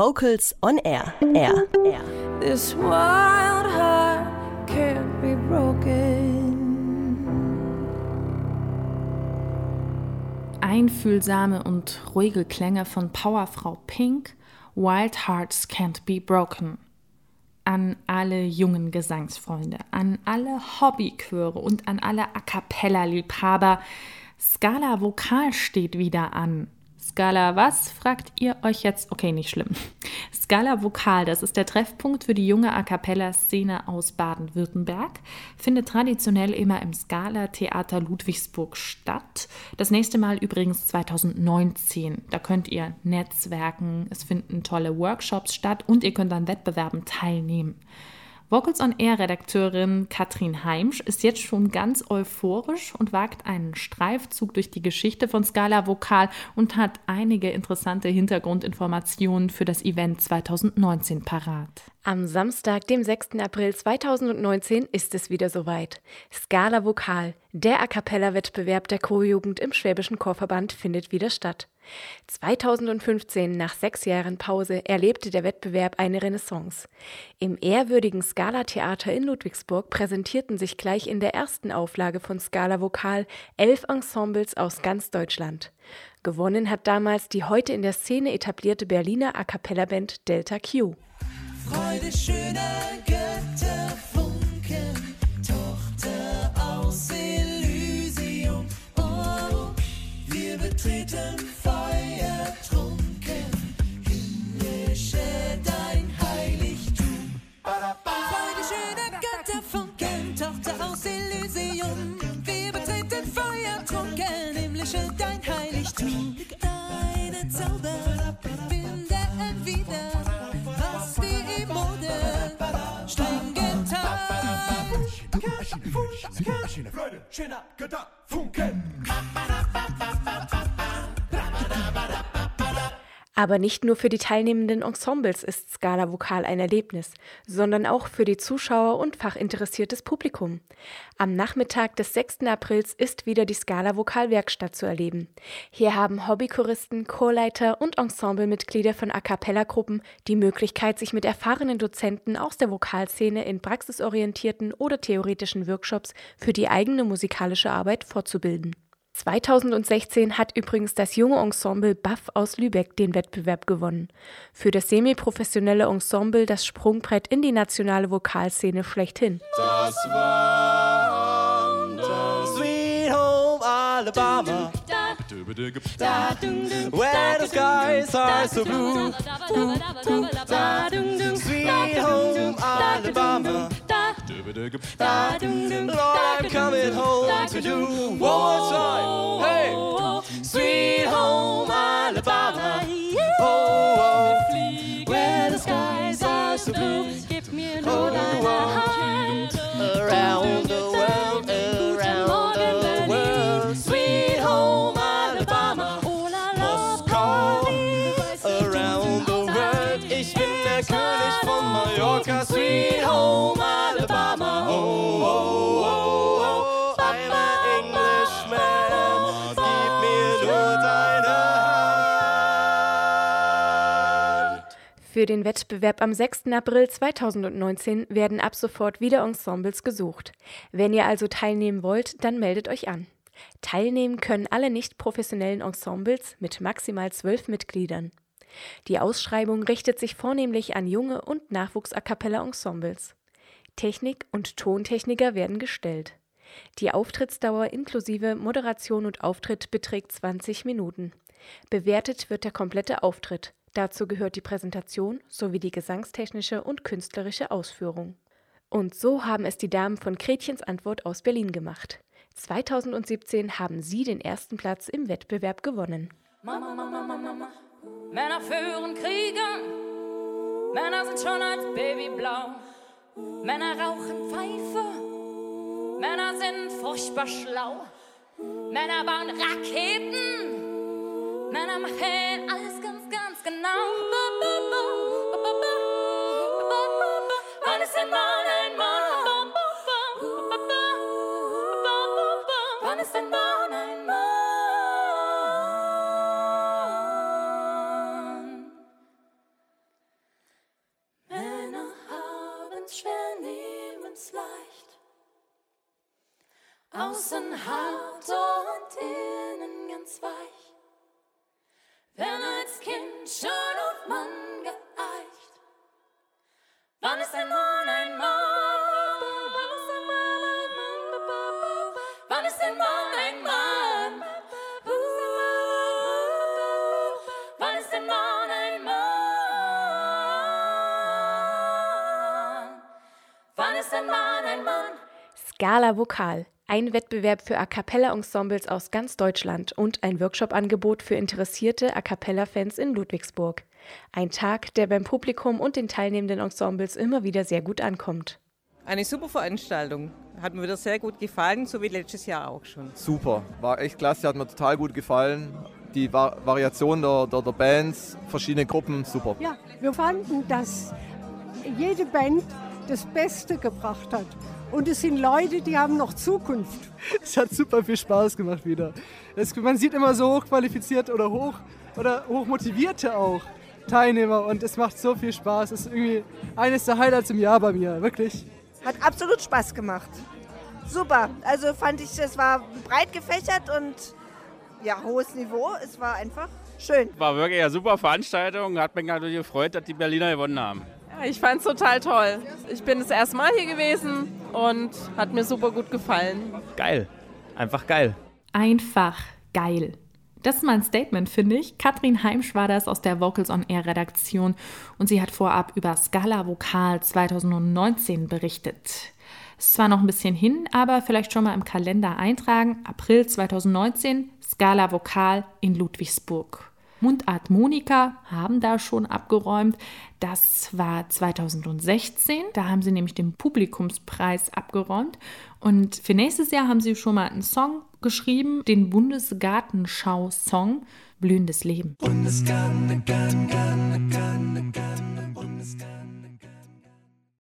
Vocals on Air. Air. Air. This wild heart can't be broken. Einfühlsame und ruhige Klänge von Powerfrau Pink, Wild Hearts Can't Be Broken. An alle jungen Gesangsfreunde, an alle Hobbychöre und an alle A cappella-Liebhaber. Scala Vokal steht wieder an. Scala was, fragt ihr euch jetzt? Okay, nicht schlimm. Scala Vokal, das ist der Treffpunkt für die junge A cappella-Szene aus Baden-Württemberg, findet traditionell immer im Scala Theater Ludwigsburg statt. Das nächste Mal übrigens 2019. Da könnt ihr netzwerken, es finden tolle Workshops statt und ihr könnt an Wettbewerben teilnehmen. Vocals on Air Redakteurin Katrin Heimsch ist jetzt schon ganz euphorisch und wagt einen Streifzug durch die Geschichte von Scala Vokal und hat einige interessante Hintergrundinformationen für das Event 2019 parat. Am Samstag, dem 6. April 2019, ist es wieder soweit. Scala Vokal, der A cappella-Wettbewerb der Chorjugend im Schwäbischen Chorverband, findet wieder statt. 2015, nach sechs Jahren Pause, erlebte der Wettbewerb eine Renaissance. Im ehrwürdigen Scala-Theater in Ludwigsburg präsentierten sich gleich in der ersten Auflage von Scala Vokal elf Ensembles aus ganz Deutschland. Gewonnen hat damals die heute in der Szene etablierte Berliner A cappella-Band Delta Q. Freude schöner Götter, Freude, schöner Götter, Funken. Aber nicht nur für die teilnehmenden Ensembles ist Scala Vokal ein Erlebnis, sondern auch für die Zuschauer und fachinteressiertes Publikum. Am Nachmittag des 6. Aprils ist wieder die Scala Vokal Werkstatt zu erleben. Hier haben Hobbychoristen, Chorleiter und Ensemblemitglieder von A cappella Gruppen die Möglichkeit, sich mit erfahrenen Dozenten aus der Vokalszene in praxisorientierten oder theoretischen Workshops für die eigene musikalische Arbeit fortzubilden. 2016 hat übrigens das junge Ensemble Buff aus Lübeck den Wettbewerb gewonnen. Für das semiprofessionelle Ensemble das Sprungbrett in die nationale Vokalszene schlechthin. Das Wandern. Sweet Home Alabama. Where the skies are so blue. Sweet Home Alabama. Lord, I'm coming home to you. One more time. Hey. Sweet Home Für den Wettbewerb am 6. April 2019 werden ab sofort wieder Ensembles gesucht. Wenn ihr also teilnehmen wollt, dann meldet euch an. Teilnehmen können alle nicht professionellen Ensembles mit maximal zwölf Mitgliedern. Die Ausschreibung richtet sich vornehmlich an junge und Nachwuchs-A-Cappella-Ensembles. Technik und Tontechniker werden gestellt. Die Auftrittsdauer inklusive Moderation und Auftritt beträgt 20 Minuten. Bewertet wird der komplette Auftritt. Dazu gehört die Präsentation sowie die gesangstechnische und künstlerische Ausführung. Und so haben es die Damen von Gretchens Antwort aus Berlin gemacht. 2017 haben sie den ersten Platz im Wettbewerb gewonnen. Mama, Mama, Mama, Mama. Männer führen Kriege. Männer sind schon als Baby blau. Männer rauchen Pfeife. Männer sind furchtbar schlau. Männer bauen Raketen. Männer machen nehmen's schwer, nehmen's leicht. Außen hart und innen ganz weich. Wenn als Kind schon auf Mann ist ein Mann ein Mann? Scala Vokal. Ein Wettbewerb für A cappella-Ensembles aus ganz Deutschland und ein Workshop-Angebot für interessierte A cappella-Fans in Ludwigsburg. Ein Tag, der beim Publikum und den teilnehmenden Ensembles immer wieder sehr gut ankommt. Eine super Veranstaltung. Hat mir wieder sehr gut gefallen, so wie letztes Jahr auch schon. Super, war echt klasse, hat mir total gut gefallen. Die Va Variation der, der, der Bands, verschiedene Gruppen, super. Ja, wir fanden, dass jede Band das Beste gebracht hat. Und es sind Leute, die haben noch Zukunft. Es hat super viel Spaß gemacht wieder. Es, man sieht immer so hochqualifiziert oder hoch oder hochmotivierte auch Teilnehmer und es macht so viel Spaß. Es ist irgendwie eines der Highlights im Jahr bei mir, wirklich. Hat absolut Spaß gemacht. Super. Also fand ich, es war breit gefächert und ja, hohes Niveau. Es war einfach schön. War wirklich eine super Veranstaltung. Hat mich natürlich gefreut, dass die Berliner gewonnen haben. Ich fand es total toll. Ich bin das erste Mal hier gewesen und hat mir super gut gefallen. Geil. Einfach geil. Einfach geil. Das ist mal ein Statement, finde ich. Katrin Heimsch war das aus der Vocals on Air Redaktion und sie hat vorab über Scala Vokal 2019 berichtet. Ist zwar noch ein bisschen hin, aber vielleicht schon mal im Kalender eintragen. April 2019, Scala Vokal in Ludwigsburg. Mundart Monika haben da schon abgeräumt. Das war 2016. Da haben sie nämlich den Publikumspreis abgeräumt. Und für nächstes Jahr haben sie schon mal einen Song geschrieben, den Bundesgartenschau-Song Blühendes Leben. Bundesgarten, Garten, Garten,